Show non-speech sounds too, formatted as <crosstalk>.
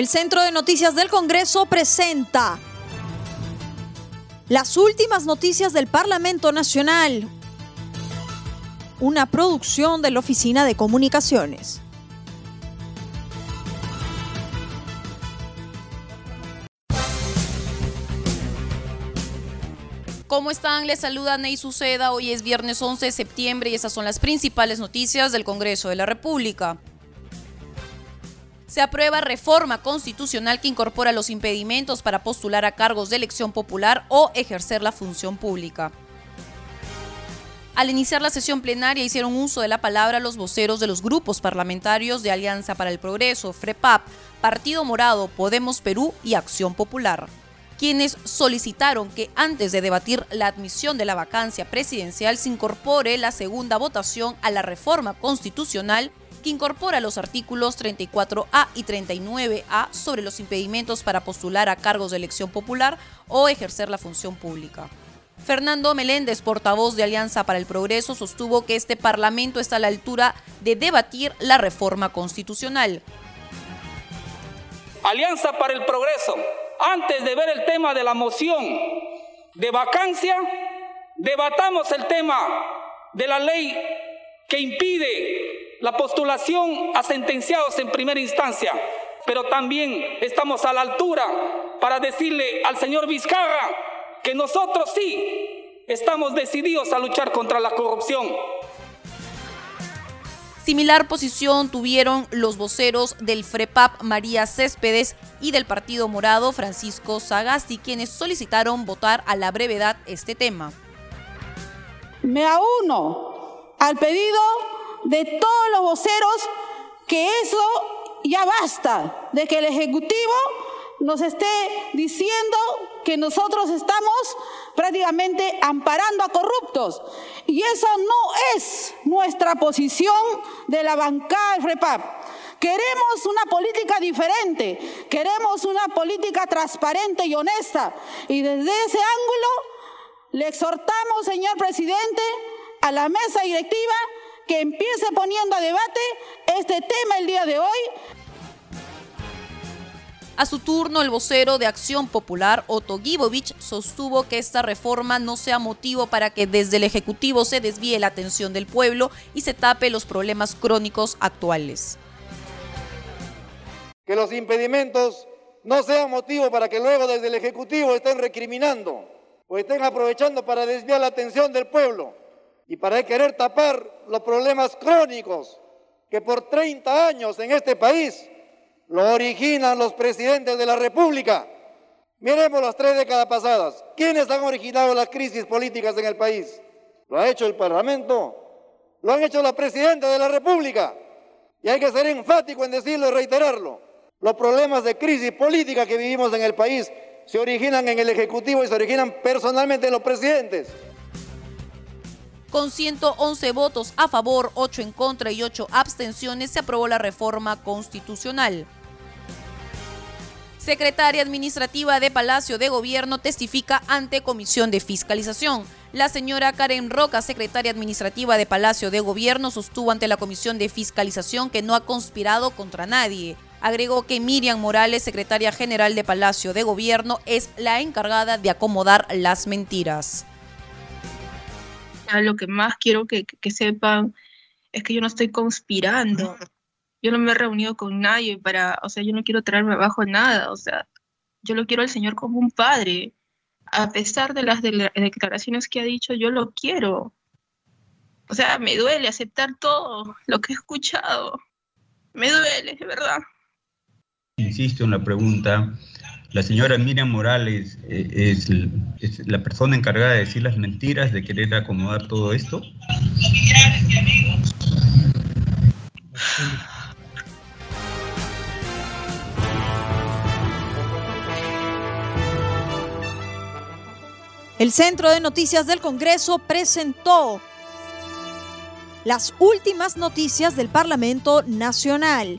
El Centro de Noticias del Congreso presenta las últimas noticias del Parlamento Nacional, una producción de la Oficina de Comunicaciones. ¿Cómo están? Les saluda Ney Suceda. Hoy es viernes 11 de septiembre y estas son las principales noticias del Congreso de la República se aprueba reforma constitucional que incorpora los impedimentos para postular a cargos de elección popular o ejercer la función pública. Al iniciar la sesión plenaria hicieron uso de la palabra los voceros de los grupos parlamentarios de Alianza para el Progreso, FREPAP, Partido Morado, Podemos Perú y Acción Popular, quienes solicitaron que antes de debatir la admisión de la vacancia presidencial se incorpore la segunda votación a la reforma constitucional que incorpora los artículos 34A y 39A sobre los impedimentos para postular a cargos de elección popular o ejercer la función pública. Fernando Meléndez, portavoz de Alianza para el Progreso, sostuvo que este Parlamento está a la altura de debatir la reforma constitucional. Alianza para el Progreso, antes de ver el tema de la moción de vacancia, debatamos el tema de la ley que impide la postulación a sentenciados en primera instancia, pero también estamos a la altura para decirle al señor Vizcarra que nosotros sí estamos decididos a luchar contra la corrupción. Similar posición tuvieron los voceros del FREPAP María Céspedes y del Partido Morado Francisco Sagasti, quienes solicitaron votar a la brevedad este tema. Me auno al pedido de todos los voceros que eso ya basta, de que el Ejecutivo nos esté diciendo que nosotros estamos prácticamente amparando a corruptos. Y eso no es nuestra posición de la bancada del FREPAP. Queremos una política diferente, queremos una política transparente y honesta. Y desde ese ángulo le exhortamos, señor presidente, a la mesa directiva que empiece poniendo a debate este tema el día de hoy. A su turno, el vocero de Acción Popular, Otto Gibovich, sostuvo que esta reforma no sea motivo para que desde el Ejecutivo se desvíe la atención del pueblo y se tape los problemas crónicos actuales. Que los impedimentos no sean motivo para que luego desde el Ejecutivo estén recriminando o estén aprovechando para desviar la atención del pueblo y para querer tapar los problemas crónicos que por 30 años en este país lo originan los presidentes de la República. Miremos las tres décadas pasadas. ¿Quiénes han originado las crisis políticas en el país? ¿Lo ha hecho el Parlamento? ¿Lo han hecho los presidentes de la República? Y hay que ser enfático en decirlo y reiterarlo. Los problemas de crisis política que vivimos en el país se originan en el Ejecutivo y se originan personalmente en los presidentes. Con 111 votos a favor, 8 en contra y 8 abstenciones, se aprobó la reforma constitucional. Secretaria Administrativa de Palacio de Gobierno testifica ante Comisión de Fiscalización. La señora Karen Roca, secretaria administrativa de Palacio de Gobierno, sostuvo ante la Comisión de Fiscalización que no ha conspirado contra nadie. Agregó que Miriam Morales, secretaria general de Palacio de Gobierno, es la encargada de acomodar las mentiras lo que más quiero que, sepan es que yo no estoy conspirando. <laughs> Yo no me he reunido con nadie para, o sea, yo no quiero traerme abajo nada, o sea, yo lo quiero al Señor como un padre. A pesar de las declaraciones que ha dicho, yo lo quiero. O sea, me duele aceptar todo lo que he escuchado. Me duele, de verdad. Insisto en la pregunta la señora Miriam Morales eh, es, la persona encargada de decir las mentiras, de querer acomodar todo esto. El Centro de Noticias del Congreso presentó las últimas noticias del Parlamento Nacional